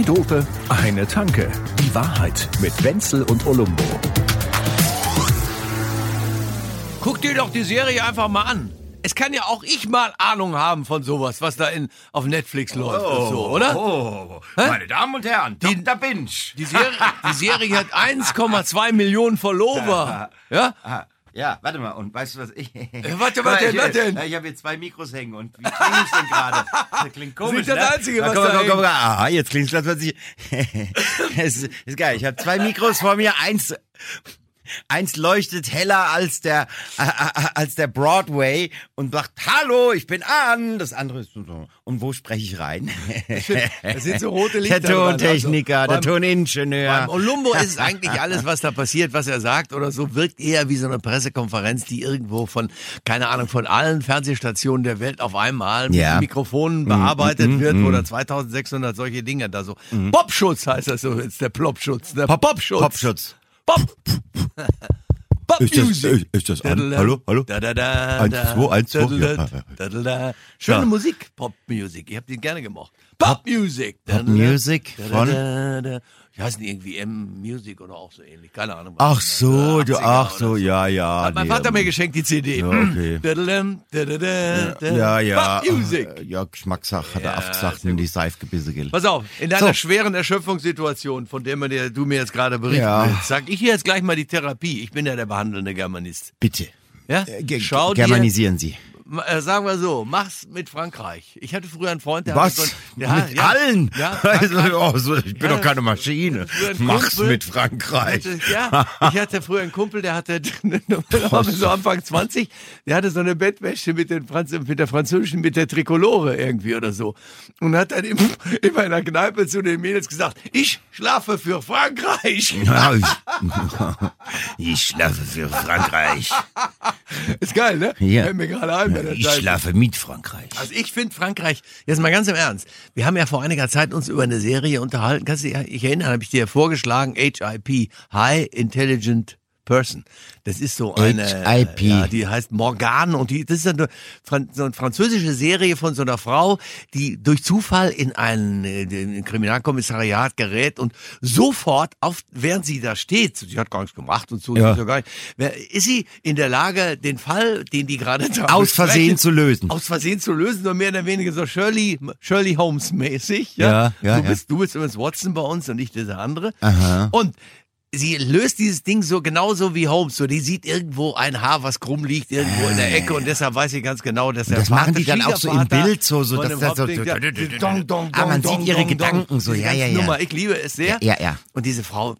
Zwei Dope, eine Tanke. Die Wahrheit mit Wenzel und Olumbo. Guck dir doch die Serie einfach mal an. Es kann ja auch ich mal Ahnung haben von sowas, was da in, auf Netflix läuft und so, oder? Oh, Hä? meine Damen und Herren, Die- Dr. Binge. Die Serie, die Serie hat 1,2 Millionen Follower. Ja? Ah, ja, warte mal, und weißt du was ich... warte, was denn, ich, denn? Ja, Ich habe hier zwei Mikros hängen und wie klinge ich denn gerade? Das klingt komisch, das ne? Einzige, was komm, da komm, komm, komm, Aha, jetzt klingt es, als würde ich... ist, ist geil, ich habe zwei Mikros vor mir, eins... Eins leuchtet heller als der äh, äh, als der Broadway und sagt Hallo, ich bin an. Das andere ist so und wo spreche ich rein? Das sind so rote Lichter. Der dran, Tontechniker, also. der Beim- Toningenieur. Beim Olumbo ist eigentlich alles, was da passiert, was er sagt oder so, wirkt eher wie so eine Pressekonferenz, die irgendwo von, keine Ahnung, von allen Fernsehstationen der Welt auf einmal mit Ja. Mikrofonen bearbeitet wird oder 2600 solche Dinge da so. Popschutz heißt das so, jetzt der Plopschutz. Der Popschutz. Popschutz. Pop. Pop Ist das- Music. ist das an? Hallo, hallo? dadada, Eins, zwei, eins, zwei, ja. dadada. Schöne. Musik, Pop Music. Ich habe die gerne gemocht. Pop Music. Pop Music von? Die heißen irgendwie M-Music oder auch so ähnlich. Keine Ahnung. was Ach so, du, 80er ach so, ja, ja. Hat mein nee, Vater mir ähm, geschenkt, die CD. Ja, okay. Ja, ja. Music. äh, Ja, Geschmackssache hat er aufgesagt sehr in die Seifgebisse gilt. Pass auf, in deiner So. schweren Erschöpfungssituation, von der man dir, du mir jetzt gerade berichten Ja. willst, sag ich hier jetzt gleich mal die Therapie. Ich bin ja der behandelnde Germanist. Bitte. Ja? Äh, ge- Schau dir, Germanisieren Sie. Äh, sagen wir so, mach's mit Frankreich. Ich hatte früher einen Freund, der Was? hatte so ein, ja, mit ja, allen? Ja, Also, oh, so, ich bin doch keine Maschine. Mach's Kumpel. mit Frankreich. Ja, ich hatte früher einen Kumpel, der hatte so Anfang 20, der hatte so eine Bettwäsche mit, den Franz mit der französischen, mit der Trikolore irgendwie oder so. Und hat dann immer in meiner Kneipe zu den Mädels gesagt, ich schlafe für Frankreich. Ich, ich schlafe für Frankreich. Ist geil, ne? Ja. Fällt mir gerade ein Ich schlafe mit Frankreich. Also ich finde Frankreich, jetzt mal ganz im Ernst, wir haben ja vor einiger Zeit uns über eine Serie unterhalten, kannst du dich ich erinnere, habe ich dir vorgeschlagen, HIP, High Intelligent Person. Das ist so eine, HIP. ja, die heißt Morgan und die, das ist eine, so eine französische Serie von so einer Frau, die durch Zufall in ein, in ein Kriminalkommissariat gerät und sofort, auf, während sie da steht, sie hat gar nichts gemacht und so, Ja. gar nicht, ist sie in der Lage, den Fall, den die gerade da Aus Versehen zu lösen. aus Versehen zu lösen, nur mehr oder weniger so Shirley, Shirley Holmes mäßig. Ja, Ja, ja, du ja. bist, du bist übrigens Watson bei uns und nicht dieser andere. Aha. Und sie löst dieses Ding so genauso wie Holmes. So, die sieht irgendwo ein Haar, was krumm liegt, irgendwo in der Ecke und deshalb weiß sie ganz genau, dass der das machen die dann auch so im Bild so, so, dass das so- dong, dong, Ah, man sieht ihre Gedanken so, ja, ja, ja. Nummer, ich liebe es sehr. Ja, ja. Und diese Frau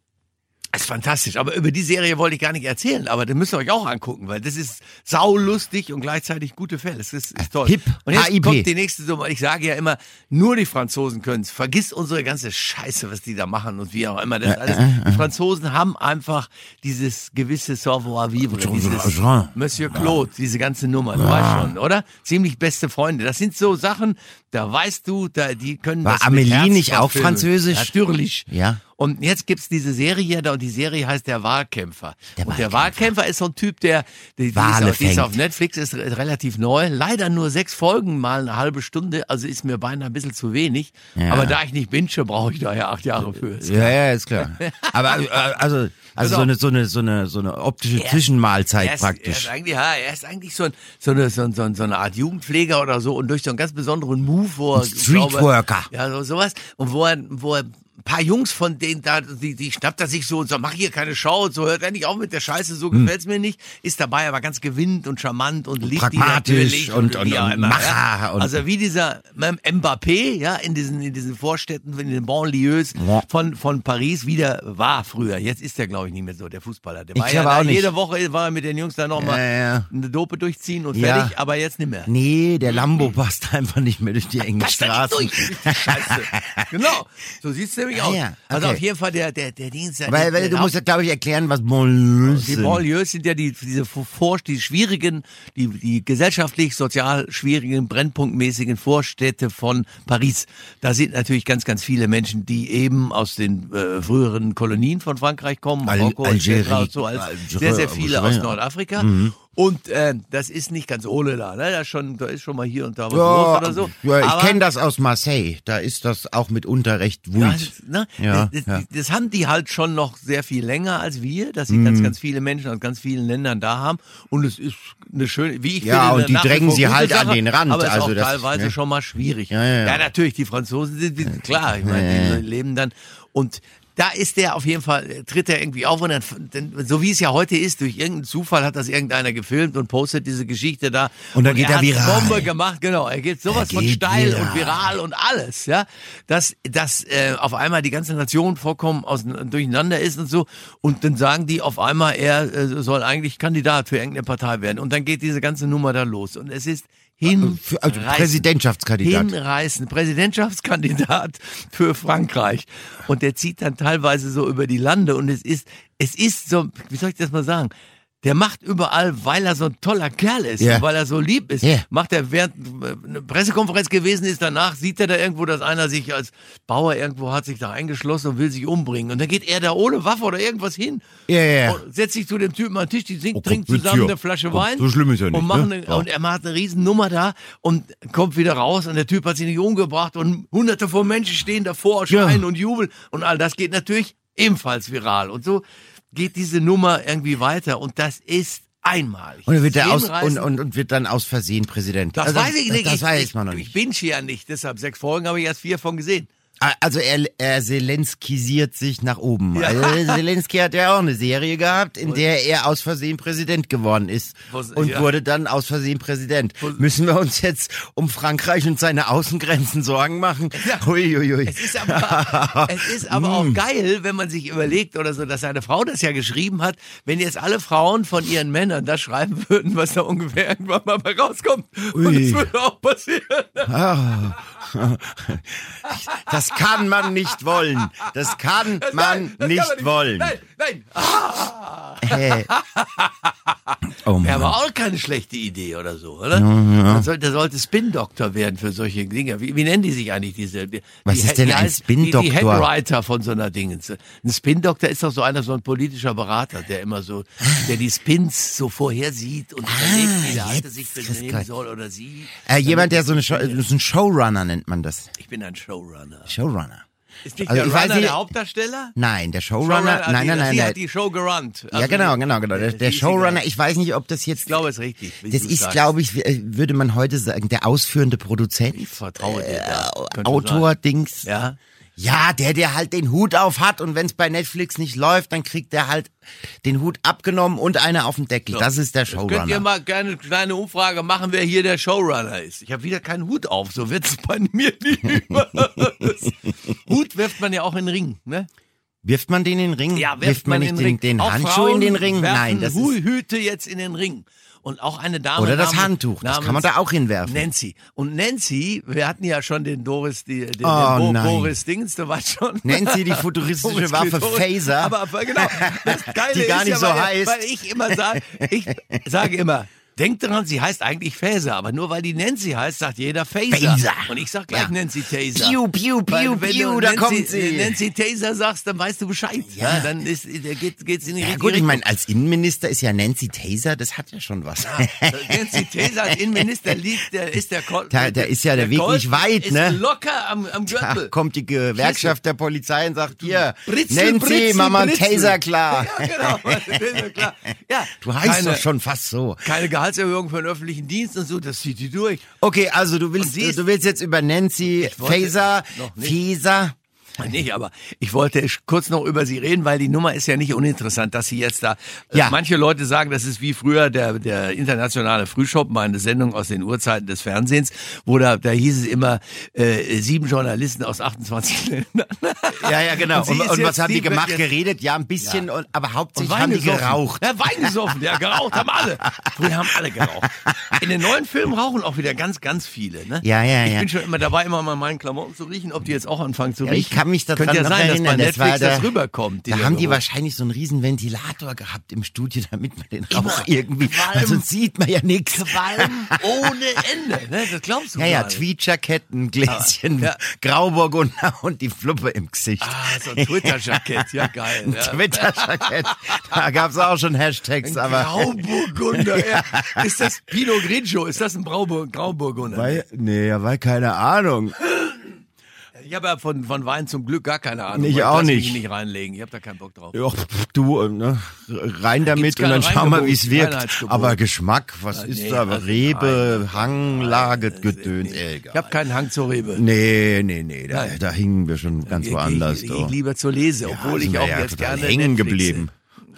ist fantastisch. Aber über die Serie wollte ich gar nicht erzählen. Aber das müsst ihr euch auch angucken, weil das ist saulustig und gleichzeitig gute Fälle. Es ist, ist toll. Hip. Und jetzt HIP. kommt die nächste Summe. Ich sage ja immer, nur die Franzosen können's. Vergiss unsere ganze Scheiße, was die da machen und wie auch immer. Das alles. Die Franzosen haben einfach dieses gewisse Savoir-vivre, dieses. Monsieur Claude, diese ganze Nummer. Du weißt schon, oder? Ziemlich beste Freunde. Das sind so Sachen, da weißt du, da, die können War das Amelie nicht auch französisch? Natürlich. Ja. Und jetzt gibt's diese Serie da und die Serie heißt Der Wahlkämpfer. Der und der Wahlkämpfer. Wahlkämpfer ist so ein Typ, der die, die, ist, Wale auf, die ist auf Netflix, ist re- relativ neu. Leider nur sechs Folgen, mal eine halbe Stunde, also ist mir beinahe ein bisschen zu wenig. Ja. Aber da ich nicht binge, brauche ich da ja acht Jahre für. Ist Ja, ja, ist klar. Aber äh, also, also so eine, so eine, so eine, so eine optische Zwischenmahlzeit er ist, Er praktisch. ist eigentlich, ja, er ist eigentlich so, ein, so, eine, so, ein, so, ein, so eine Art Jugendpfleger oder so und durch so einen ganz besonderen Move, wo er, Streetworker. ja, so, sowas, und wo er, wo er ein paar Jungs von denen da, die, die schnappt er sich so und so, mach hier keine Show und so, hört endlich auf mit der Scheiße, so Hm. gefällt's mir nicht, ist dabei aber ganz gewinnend und charmant und liebt pragmatisch und- und- auch und immer, Macher ja. und- Also wie dieser Mbappé, ja, in diesen, in diesen Vorstädten, in den Banlieues Ja. von, von Paris wieder war früher. Jetzt ist er, glaube ich, nicht mehr so, der Fußballer. Der Ich war ja da nicht. jede Woche war er mit den Jungs da nochmal Ja, ja. eine Dope durchziehen und fertig, aber jetzt nicht mehr. Nee, der Lambo passt einfach nicht mehr durch die engen nicht Straßen. durch, Scheiße. genau, so sieht's nämlich Ah, aus. ja, Also okay. auf jeden Fall der, der, der Dienst. der- Weil, weil du musst ja, glaube ich, erklären, was Banlieues die sind. Banlieues sind ja die, diese vor, die schwierigen, die, die gesellschaftlich, sozial schwierigen, brennpunktmäßigen Vorstädte von Paris. Da sind natürlich ganz, ganz viele Menschen, die eben aus den äh, früheren Kolonien von Frankreich kommen, Al- Marokko, Algerie, etc. und so, als Algerie, sehr, sehr viele aus. Nordafrika. Und äh, das ist nicht ganz ohne da. Ne? Da, ist schon, da ist schon mal hier und da was Ja, los oder so. ja, ich kenne das aus Marseille. Da ist das auch mitunter recht Ja, wut. das, ne? Ja, das, ja. das, das haben die halt schon noch sehr viel länger als wir, dass sie Mhm. ganz, ganz viele Menschen aus ganz vielen Ländern da haben. Und es ist eine schöne, wie ich Ja, finde, und eine die drängen sie halt an Sache, den Rand, Aber es ist also auch das- teilweise ne? schon mal schwierig. Ja, ja, ja. natürlich, die Franzosen sind, sind klar, ich meine, die leben dann und da ist der auf jeden Fall, äh, tritt er irgendwie auf und dann, denn, so wie es ja heute ist, durch irgendeinen Zufall hat das irgendeiner gefilmt und postet diese Geschichte da. Und dann geht er hat viral. Bombe gemacht, genau. Er geht sowas Er von geht steil viral. und viral und alles, ja. Dass, dass äh, auf einmal die ganze Nation vollkommen aus, durcheinander ist und so. Und dann sagen die auf einmal, er äh, soll eigentlich Kandidat für irgendeine Partei werden. Und dann geht diese ganze Nummer da los. Und es ist hinreißend. Für- also Präsidentschaftskandidat. Hinreißend. Präsidentschaftskandidat für Frankreich. Und der zieht dann teilweise so über die Lande und es ist, es ist so, wie soll ich das mal sagen? Der macht überall, weil er so ein toller Kerl ist, Ja. weil er so lieb ist, Ja. macht er, während äh, eine Pressekonferenz gewesen ist, danach sieht er da irgendwo, dass einer sich als Bauer irgendwo hat sich da eingeschlossen und will sich umbringen. Und dann geht er da ohne Waffe oder irgendwas hin. Ja, ja, ja. Und setzt sich zu dem Typen an den Tisch, die trinken, Oh, mit zusammen eine Flasche Wein. so schlimm ist er nicht, Und, ne? eine, Ja. und er macht eine riesen Nummer da und kommt wieder raus und der Typ hat sich nicht umgebracht und hunderte von Menschen stehen davor, Ja. schreien und jubeln und all das geht natürlich ebenfalls viral. Und so geht diese Nummer irgendwie weiter und das ist einmalig. Und, wird der aus, und, und, und wird dann aus Versehen Präsident. das Also, weiß ich nicht. Das, ich, weiß ich, man noch Ich nicht. bin ja nicht, deshalb sechs Folgen habe ich erst vier von gesehen. Also er, er Zelenskisiert sich nach oben. Ja. Also Zelensky hat ja auch eine Serie gehabt, in der er aus Versehen Präsident geworden ist Was- und ja. wurde dann aus Versehen Präsident. Müssen wir uns jetzt um Frankreich und seine Außengrenzen Sorgen machen? Ja. Huiuiui. Es ist aber, es ist aber auch geil, wenn man sich überlegt oder so, dass seine Frau das ja geschrieben hat, wenn jetzt alle Frauen von ihren Männern das schreiben würden, was da ungefähr irgendwann mal rauskommt. Und Ui. das würde auch passieren. Das kann man nicht wollen. Das kann man das nicht kann man wollen. Nein, nein. Äh. Oh Ja, Mann. aber auch keine schlechte Idee oder so, oder? Man sollte, der sollte Spin-Doktor werden für solche Dinge. Wie, wie nennen die sich eigentlich diese? Die, Was ist denn ein heißt- Die, die Spin-Doktor? Headwriter von so einer Dingens. Ein Spin-Doktor ist doch so einer, so ein politischer Berater, der immer so, der die Spins so vorhersieht und überlegt, wie der Alte sich benehmen soll oder sie. Äh, jemand, der so eine so ein Showrunner nennt man das. Ich bin ein Showrunner. Showrunner. Ist nicht Also der Runner nicht- der Hauptdarsteller? Nein, der Showrunner. Showrunner, nein, nein, nein, Sie nein. hat die Show gerannt. Ja, Also, genau, genau, genau. Der, der Showrunner, ich weiß nicht, ob das jetzt. Ich glaube, es ist richtig. das ist, glaube ich, äh, würde man heute sagen, der ausführende Produzent. Ich vertraue dir. Könnte Autor, Dings. Ja. Ja, der, der halt den Hut auf hat und wenn es bei Netflix nicht läuft, dann kriegt der halt den Hut abgenommen und eine auf dem Deckel. Das ist der Jetzt Könnt ihr Showrunner. mal gerne eine kleine Umfrage machen, wer hier der Showrunner ist? Ich habe wieder keinen Hut auf, so wird's bei mir niemals. Hut wirft man ja auch in den Ring, ne? Wirft man den in den Ring? Ja, wirft man nicht in den, den Auch Handschuh in den Ring? Nein, das ist. Hüte jetzt in den Ring. Und auch eine Dame. Oder das Handtuch, das kann man da auch hinwerfen. Nancy. Und Nancy, wir hatten ja schon den Doris, die, den, Oh, den Bo. Boris Dings, du weißt schon. Nancy, die futuristische Boris Waffe Klitoris. Phaser. Aber, genau, das Geile Die gar ist nicht ja, so weil, heißt. Weil ich immer sage, ich sage immer, Denkt dran, sie heißt eigentlich Phaser, aber nur weil die Nancy heißt, sagt jeder Phaser. Phaser. Und ich sag gleich Ja. Nancy Taser. Piu, piu, piu, wenn piu, du da Nancy, kommt sie. Nancy Taser sagst, dann weißt du Bescheid. Ja, dann ist, da geht, geht's in die Ja richtige gut, ich meine, als Innenminister ist ja Nancy Taser, das hat ja schon was. Nancy Taser als Innenminister liegt, der ist der Kol Da- da ist ja der Weg Colt nicht weit, ist ne? locker am, am Da Gürtel. kommt die Gewerkschaft der Polizei und sagt, hier, Britzel, Nancy, Britzel, einen Britzel. Taser klar. Ja, genau. Taser, klar. Ja, Du heißt keine, doch schon fast so. Keine Gehaltserhöhung für den öffentlichen Dienst und so, das zieht die durch. Okay, also du willst, du willst jetzt über Nancy wollte- Faser, Nicht, aber ich wollte kurz noch über sie reden, weil die Nummer ist ja nicht uninteressant, dass sie jetzt da. Ja. Manche Leute sagen, das ist wie früher der, der internationale Frühshop, mal eine Sendung aus den Urzeiten des Fernsehens, wo da, da hieß es immer äh, sieben Journalisten aus 28 Ländern. Ja, ja, genau. Und Und, und, was haben die gemacht? jetzt- Geredet? Ja, ein bisschen, und, aber hauptsächlich haben die geraucht. Ja, Wein gesoffen. Ja, geraucht haben alle. Früher haben alle geraucht. In den neuen Filmen rauchen auch wieder ganz, ganz viele. Ne? Ja, ja, ich ja. bin schon immer dabei, immer mal meinen Klamotten zu riechen, ob die jetzt auch anfangen zu Ja, ich riechen. Kann mich daran Könnte ja sein, dass bei erinnern. Netflix das da, rüberkommt. Da haben die Geruch. wahrscheinlich so einen riesen Ventilator gehabt im Studio, damit man den Rauch Immer irgendwie, Qualm. weil sonst sieht man ja nichts. Qualm ohne Ende. Ne? Das glaubst du Ja, ja, gar nicht. Tweetjackett, ein Gläschen Ja. Grauburgunder und die Fluppe im Gesicht. Ah, so ein Twitter-Jackett. Ja, geil. Ja. Twitter-Jackett. Da gab's auch schon Hashtags, aber. Grauburgunder. Ja. Ist das Pinot Grigio? Ist das ein Grauburgunder? Weil, nee, ja, weil keine Ahnung. Ich habe ja von, von Wein zum Glück gar keine Ahnung. Ich auch lass mich nicht. nicht reinlegen. Ich habe da keinen Bock drauf. Ja, du, äh, ne, rein damit und dann schauen wir, Reingebot, wie's wirkt. Aber Geschmack, was Ja, ist nee, da? also Rebe, nein, Hanglage, Gedöns, nee. egal. Ich habe keinen Hang zur Rebe. Nee, nee, nee, da, da hingen wir schon ganz Ich- woanders. Ich, du. ich lieber zur Lese, obwohl sind ich auch ja jetzt gerne hängen Netflixe. geblieben.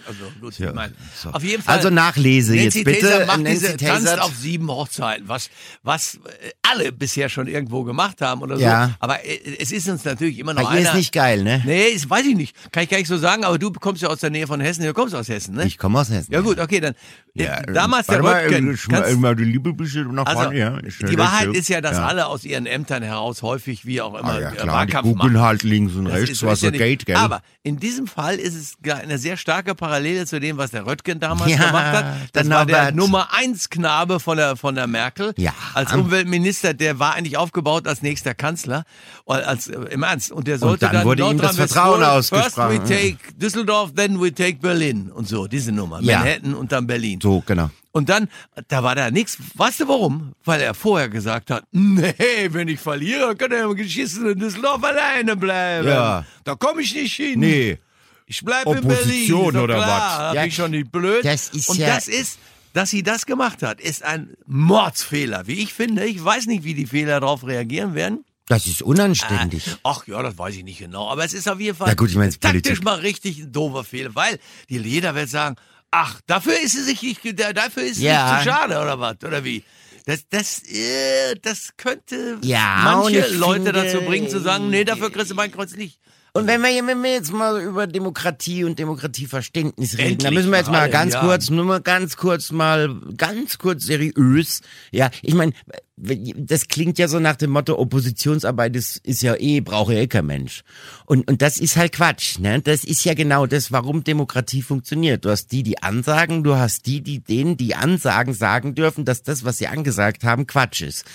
Also gut, Ja, ich mein, so. auf jeden Fall. Also Nachlese Nancy jetzt bitte. Taser macht Nancy diese, tanzt auf sieben Hochzeiten, was, was äh, alle bisher schon irgendwo gemacht haben oder so. Ja. Aber äh, es ist uns natürlich immer noch Bei einer. ist nicht geil, ne? Nee, ist, weiß ich nicht. Kann ich gar nicht so sagen, aber du kommst ja aus der Nähe von Hessen. Du kommst aus Hessen, ne? Ich komme aus Hessen. ja gut, okay, dann. Ja, äh, damals der Röttgen. mal die Liebe bisschen nach also, vorne, ja. Ja die Wahrheit ist ja, dass Ja. alle aus ihren Ämtern heraus häufig, wie auch immer, Ah, ja, klar, die Wahlkampf gucken machen. halt links und Das rechts, was ja so geht, gell? Aber in diesem Fall ist es eine sehr starke Parallele zu dem, was der Röttgen damals Ja, gemacht hat. Das war der Norbert. Nummer eins Knabe von der, von der Merkel. Ja. Als Umweltminister, der war eigentlich aufgebaut als nächster Kanzler. Oder Als, äh, Im Ernst. Und der sollte dann wurde ihm das Vertrauen Nordrhein-Westfalen, First ausgesprochen. we take Düsseldorf, then we take Berlin. Und so, diese Nummer. Ja. Manhattan und dann Berlin. So, genau. Und dann, da war da nichts. Weißt du warum? Weil er vorher gesagt hat, nee, wenn ich verliere, kann er im geschissenen Düsseldorf alleine bleiben. Ja. Da komme ich nicht hin. Nee. Ich bleibe in Berlin. Oder klar. was? Ja, bin ich schon nicht blöd. das ist Und ja- das ist, dass sie das gemacht hat, ist ein Mordsfehler, wie ich finde. Ich weiß nicht, wie die Fehler darauf reagieren werden. Das ist unanständig. Ach ja, das weiß ich nicht genau. Aber es ist auf jeden Fall Na gut, ich es taktisch Politik. mal richtig ein doofer Fehler, weil die, jeder wird sagen, ach, dafür ist sie sich nicht, da- dafür ist sie Ja. nicht zu schade oder was, oder wie? Das, das, äh, das könnte Ja, manche Leute finde- dazu bringen zu sagen, nee, dafür kriegst du mein Kreuz nicht. Und wenn wir, wenn wir jetzt mal über Demokratie und Demokratieverständnis reden, Endlich dann müssen wir jetzt mal ganz Jahren. kurz, nur mal ganz kurz mal, ganz kurz seriös. Ja, ich meine, das klingt ja so nach dem Motto, Oppositionsarbeit ist, ist ja eh, braucht ja eh kein Mensch. Und, und das ist halt Quatsch, ne? Das ist ja genau das, warum Demokratie funktioniert. Du hast die, die ansagen, du hast die, die denen, die ansagen, sagen dürfen, dass das, was sie angesagt haben, Quatsch ist.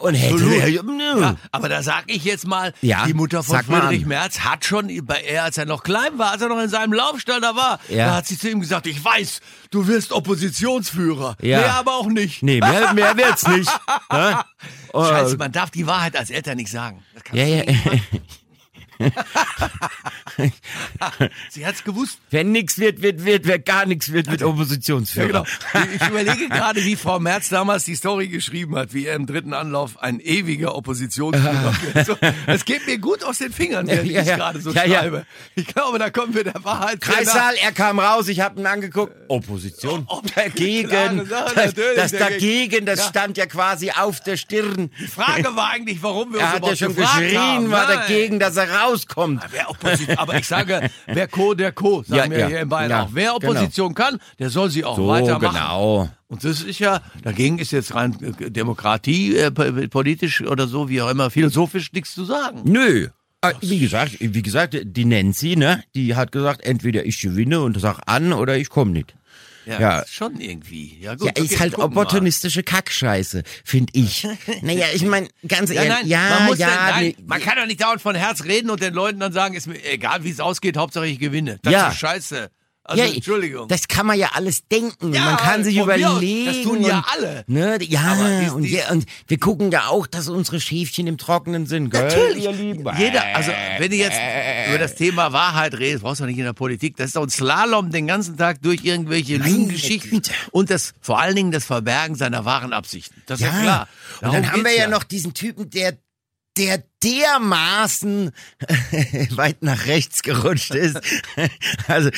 Und hätte. Ja, aber da sag ich jetzt mal, Ja, die Mutter von Friedrich. Merz hat schon bei er, als er noch klein war, als er noch in seinem Laufstall da war, Ja. da hat sie zu ihm gesagt, ich weiß, du wirst Oppositionsführer. Ja. Nee, aber auch nicht. Nee, mehr, mehr wird's nicht. Oh, Scheiße, man darf die Wahrheit als Eltern nicht sagen. Ja, ja. Sie hat's gewusst. Wenn nix wird, wird, wird. Wer gar nichts wird, wird Ja, Oppositionsführer. genau. Ich überlege gerade, wie Frau Merz damals die Story geschrieben hat, wie er im dritten Anlauf ein ewiger Oppositionsführer wird. So, Es geht mir gut aus den Fingern, während Ja, ich ja. gerade so Ja, ja. schreibe. Ich glaube, da kommen wir der Wahrheit. Kreissaal, er kam raus, ich habe ihn angeguckt. Opposition. Ob- Dagegen. Sache, Das, das dagegen. das Ja. stand ja quasi auf der Stirn. Die Frage war eigentlich, warum wir Er uns hat ja schon geschrien, haben. war Nein. dagegen, dass er rauskommt. Wer Opposition, aber ich sage, wer Co, der Co, sagen Ja, wir ja. hier in Bayern auch. Wer Opposition kann, der soll sie auch So, weitermachen. genau. Und das ist ja, dagegen ist jetzt rein äh, Demokratie, äh, po- politisch oder so, wie auch immer, philosophisch nichts zu sagen. Nö. Äh, Wie gesagt, wie gesagt, die Nancy, ne, die hat gesagt, entweder ich gewinne und sag an oder ich komme nicht. Ja. ist schon irgendwie. Ja, gut, Ja, okay, ist halt opportunistische Kackscheiße, find ich. naja, ich meine, ganz Ja, ehrlich, nein, ja, man, muss ja, dann, nein, man kann doch nicht dauernd von Herz reden und den Leuten dann sagen, ist mir egal, wie es ausgeht, Hauptsache ich gewinne. Das Ja. ist scheiße. Also, ja, Entschuldigung. Das kann man ja alles denken. Ja, man kann sich aus, überlegen. das tun ja und, alle. Ne, ja, Aber dies- und, dies- ja, und wir gucken ja auch, dass unsere Schäfchen im Trockenen sind. Gell, Natürlich. ihr Lieben? Jeder, also wenn du jetzt über das Thema Wahrheit redest, brauchst du nicht in der Politik. Das ist doch ein Slalom den ganzen Tag durch irgendwelche Lügengeschichten und das vor allen Dingen das Verbergen seiner wahren Absichten. Das ist ja, Ja, klar. und Darum dann haben wir ja, noch diesen Typen, der der dermaßen weit nach rechts gerutscht ist. also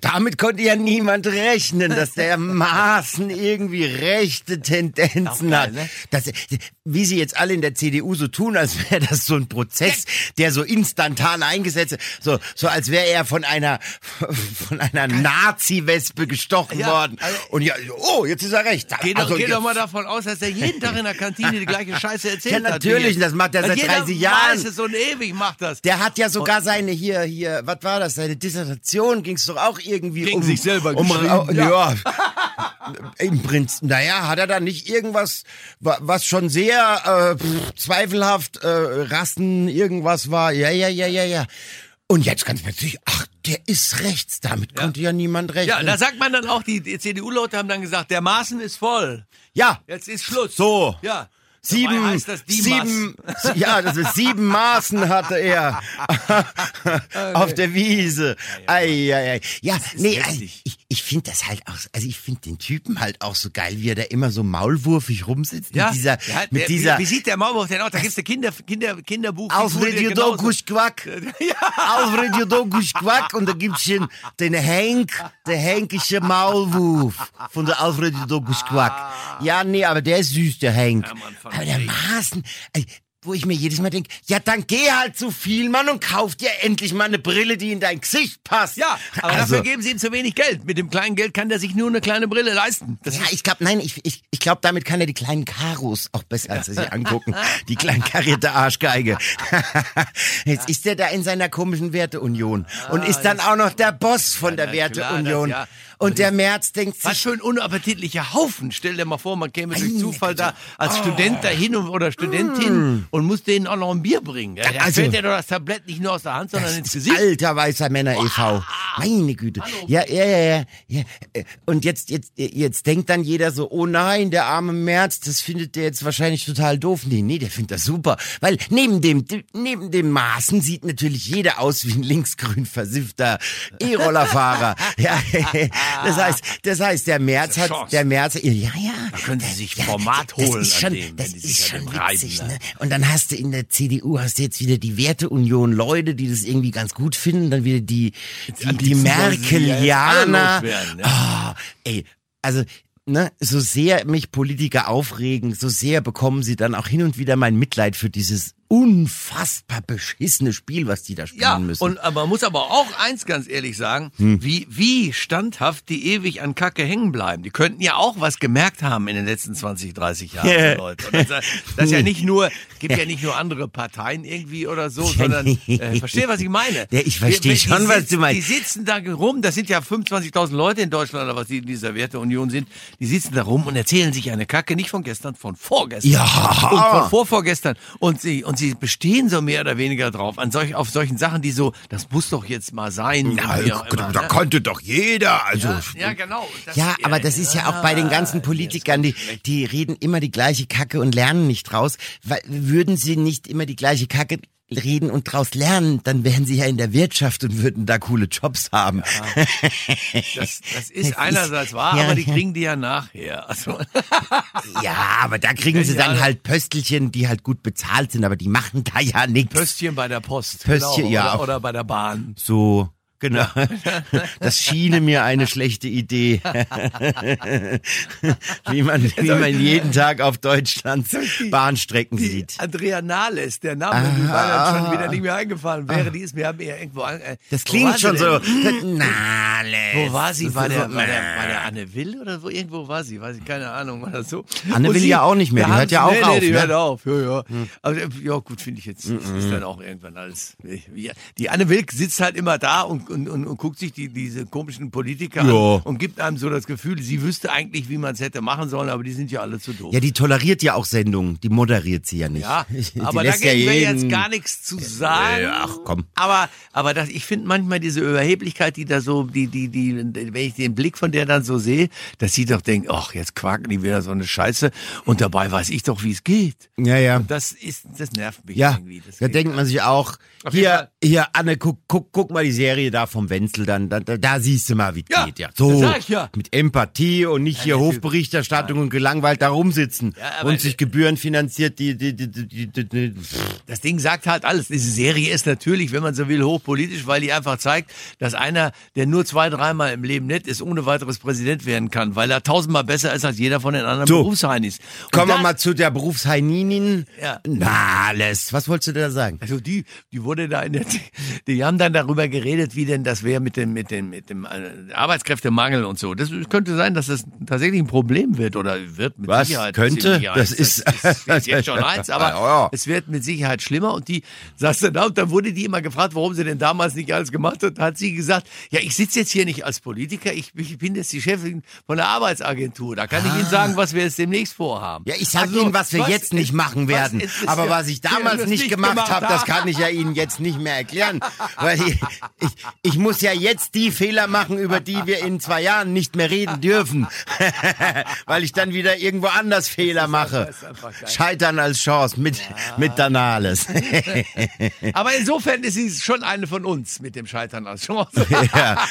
damit konnte ja niemand rechnen, dass der Maßen irgendwie rechte Tendenzen geil, hat. Ne? Das, wie sie jetzt alle in der CDU so tun, als wäre das so ein Prozess, der so instantan eingesetzt ist, so, so als wäre er von einer von einer Nazi-Wespe gestochen ja, worden. Also, Und ja, oh, jetzt ist er recht. Geh doch, also geh doch mal davon aus, dass er jeden Tag in der Kantine die gleiche Scheiße erzählt hat. Ja, natürlich, hat das macht er seit 30 diese Jahren. es so ein ewig macht das. Der hat ja sogar oh. seine hier, hier, was war das? Seine Dissertation ging es doch auch irgendwie Gegen um. sich selber um, um ja. Im Prinzip, naja, hat er da nicht irgendwas, was schon sehr äh, zweifelhaft äh, Rassen irgendwas war? Ja, ja, ja, ja, ja. Und jetzt ganz plötzlich, ach, der ist rechts, damit ja. konnte ja niemand rechnen. Ja, da sagt man dann auch, die CDU-Leute haben dann gesagt, der Maßen ist voll. Ja. Jetzt ist Schluss. So. Ja. Sieben, heißt das sieben, ja, das ist sieben Maßen hatte er auf der Wiese. Ei, ei, ei. Ja, nee, ich, ich finde das halt auch, also ich finde den Typen halt auch so geil, wie er da immer so maulwurfig rumsitzt Ja, mit dieser, hat- mit der, dieser Wie, wie sieht der Maulwurf denn aus? Da gibt's eine Kinder, Kinder, Kinderbuch. Alfred Jodokus Quack. Alfred Jodokus Quack und da gibt's den, den Henk, der Henkische Maulwurf von der Alfred Jodokus Quack. Ja, nee, aber der ist süß, der Henk. Ja, Mann, aber der ey, wo ich mir jedes Mal denke, ja, dann geh halt zu viel, Mann, und kauf dir endlich mal eine Brille, die in dein Gesicht passt. Ja, aber also, dafür geben sie ihm zu wenig Geld. Mit dem kleinen Geld kann der sich nur eine kleine Brille leisten. Das Ja, ich glaube, nein, ich, ich, ich glaube, damit kann er die kleinen Karos auch besser als er sich angucken. Die kleinen karierte Arschgeige. Jetzt ist er da in seiner komischen Werteunion und ist dann auch noch der Boss von der Ah, Werteunion. ja. Und der Merz denkt Was sich, für ein unappetitlicher Haufen. Stell dir mal vor, man käme durch Zufall da als Student dahin oder Studentin und muss denen auch noch ein Bier bringen. Da Also- fällt dir doch das Tablett nicht nur aus der Hand, sondern ins Gesicht. Alter weißer Männer e.V. Meine Güte. Ja, ja, ja, ja, ja. Und jetzt, jetzt, jetzt denkt dann jeder so, oh nein, der arme Merz, das findet der jetzt wahrscheinlich total doof. Nee, nee, der findet das super. Weil neben dem, neben dem Maßen sieht natürlich jeder aus wie ein linksgrün versiffter E-Rollerfahrer. ja, das heißt, das heißt, der ist hat, der Merz, ja, ja. Da können sie sich Format holen Das ist schon, dem, das ist schon reiben, witzig, ne? ne? Und dann hast du in der CDU hast du jetzt wieder die Werteunion Leute, die das irgendwie ganz gut finden, dann wieder die die, die ja Merkelianer. loswerden, ja. Ah, ey, also Ne, so sehr mich Politiker aufregen, so sehr bekommen sie dann auch hin und wieder mein Mitleid für dieses unfassbar beschissene Spiel, was die da spielen Ja, müssen. und man muss aber auch eins ganz ehrlich sagen, Hm. wie, wie standhaft die ewig an Kacke hängen bleiben. Die könnten ja auch was gemerkt haben in den letzten 20, 30 Jahren, Ja. die Leute. Und das, das ist ja nicht nur, gibt ja nicht nur andere Parteien irgendwie oder so, sondern, äh, verstehe, was ich meine? Ja, ich verstehe Die- die schon, was du meinst. Die sitzen da rum, das sind ja 25.000 Leute in Deutschland oder was die in dieser Werteunion sind, die sitzen da rum und erzählen sich eine Kacke, nicht von gestern, von vorgestern. Ja. Und von vorvorgestern. Und sie, und sie bestehen so mehr oder weniger drauf, an solch, auf solchen Sachen, die so, das muss doch jetzt mal sein. Ja, wie auch immer, da ne? konnte doch jeder, also ja, ja, genau. Das- Ja, aber das ist ja auch bei den ganzen Politikern, die, die reden immer die gleiche Kacke und lernen nicht draus. Weil, würden sie nicht immer die gleiche Kacke reden und draus lernen, dann wären sie ja in der Wirtschaft und würden da coole Jobs haben. Das, das ist einerseits wahr, ja, aber die ja. kriegen die ja nachher. Also, Ja, aber da kriegen sie dann Ja. halt Pöstelchen, die halt gut bezahlt sind, aber die machen da ja nichts. Pöstchen bei der Post. Pöstchen, genau, ja. Oder, oder bei der Bahn. So, genau. Das schiene mir eine schlechte Idee. wie man, wie man jeden Tag auf Deutschlands Bahnstrecken Die sieht. Andrea Nahles, der Name, die war dann schon wieder nicht mehr eingefallen wäre. Die ist mir eher irgendwo an, äh, Das klingt war schon so. Nahles. Wo war sie? Das War der, war, der, war der Anne Will oder wo? Irgendwo war sie, weiß ich, keine Ahnung oder so. Anne Und Will sie- ja auch nicht mehr, die hört ja auch nee, auf, Nee, die ne? hört auf, ja, ja. Aber äh, ja, gut, finde ich jetzt. Ist dann auch irgendwann alles. Die Anne Will sitzt halt immer da und, und, und, und guckt sich die, diese komischen Politiker Ja. an und gibt einem so das Gefühl, sie wüsste eigentlich, wie man es hätte machen sollen, aber die sind ja alle zu doof. Ja, die toleriert ja auch Sendungen, die moderiert sie ja nicht. Ja, aber da lässt ja wir jeden- jetzt gar nichts zu sagen. Ja, ach, komm. Aber, aber das, ich finde manchmal diese Überheblichkeit, die da so, die, die, die, wenn ich den Blick von der dann so sehe, dass sie doch denkt, ach, jetzt quaken die wieder so eine Scheiße und dabei weiß ich doch, wie es geht. Ja, ja. Das ist, das nervt mich Ja, irgendwie. da deswegen. denkt man sich auch, Auf hier, hier, Anne, guck, guck, guck mal die Serie da vom Wenzel, dann, da, da, siehst du mal, wie es Ja, geht, ja. So, ja. mit Empathie und nicht hier Hofberichterstattung und gelangweilt da rumsitzen und sich Gebühren finanziert, die, die, die, die, Das Ding sagt halt alles. Diese Serie ist natürlich, wenn man so will, hochpolitisch, weil die einfach zeigt, dass einer, der nur zwei, dreimal im Leben nett ist, ohne weiteres Präsident werden kann, weil er tausendmal besser ist als jeder von den anderen So. Berufsheinis. Und Kommen wir mal zu der Berufsheininin. Ja. Na, alles. Was wolltest du da sagen? Also die, die wurde da in der, die haben dann darüber geredet, wie denn das wäre mit dem, mit dem, mit dem äh, Arbeitskräftemangel und so. Das könnte sein, dass das tatsächlich ein Problem wird oder wird mit Was? Sicherheit. Könnte? Sicherheit. Das ist- das ist jetzt schon eins, aber Ja, ja. es wird mit Sicherheit schlimmer. Und die saß dann da und dann wurde die immer gefragt, warum sie denn damals nicht alles gemacht hat. Da hat sie gesagt, ja, ich sitze jetzt hier nicht als Politiker, ich, ich bin jetzt die Chefin von der Arbeitsagentur. Da kann ich Ihnen sagen, was wir jetzt demnächst vorhaben. Ja, ich sag Also, Ihnen, was wir was jetzt nicht ist- machen was werden. ist- Aber was ich damals das nicht gemacht gemacht habe, das kann ich ja Ihnen jetzt nicht mehr erklären. Weil ich, ich, ich muss ja jetzt die Fehler machen, über die wir in zwei Jahren nicht mehr reden dürfen. Weil ich dann wieder irgendwo anders Fehler mache. Scheitern als Chance mit, mit Danales. Aber insofern ist sie schon eine von uns mit dem Scheitern als Chance. ja.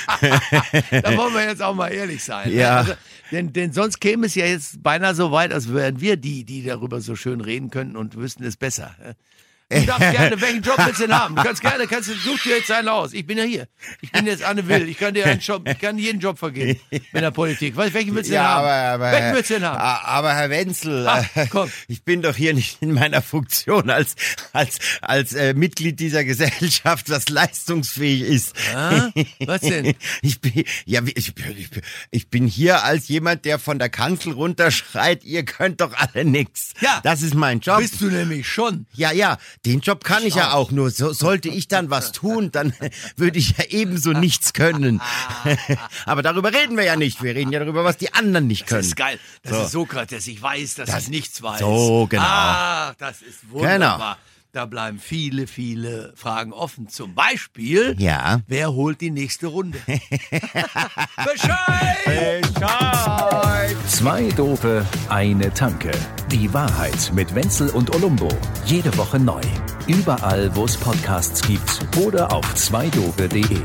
da wollen wir jetzt auch mal ehrlich sein. ne? Ja. Also, denn, denn sonst käme es ja jetzt beinahe so weit, als wären wir die, die darüber so schön reden könnten und wüssten es besser. Du darfst gerne, welchen Job willst du denn haben? Du kannst gerne, kannst du, such dir jetzt einen aus. Ich bin ja hier. Ich bin jetzt Anne Will. Ich kann dir einen Job, ich kann jeden Job vergeben in der Politik. Was, welchen willst du denn Ja, haben? aber, aber, welchen willst du denn haben? aber Herr Wenzel, Ah, äh, komm. ich bin doch hier nicht in meiner Funktion als, als, als äh, Mitglied dieser Gesellschaft, was leistungsfähig ist. Ah, was denn? Ich bin, ja, ich, ich bin hier als jemand, der von der Kanzel runterschreit, ihr könnt doch alle nix. Ja. Das ist mein Job. Bist du nämlich schon. Ja, ja, den Job kann ich ja auch. Nur so, sollte ich dann was tun, dann würde ich ja ebenso nichts können. Aber darüber reden wir ja nicht. Wir reden ja darüber, was die anderen nicht können. Das ist geil. Das So. ist Sokrates. Ich weiß, dass ich nichts weiß. so, genau. Ah, das ist wunderbar. Da bleiben viele, viele Fragen offen. Zum Beispiel, Ja. wer holt die nächste Runde? Bescheid! Zwei Dope, eine Tanke. Die Wahrheit mit Wenzel und Olumbo. Jede Woche neu. Überall, wo es Podcasts gibt oder auf zweidope.de.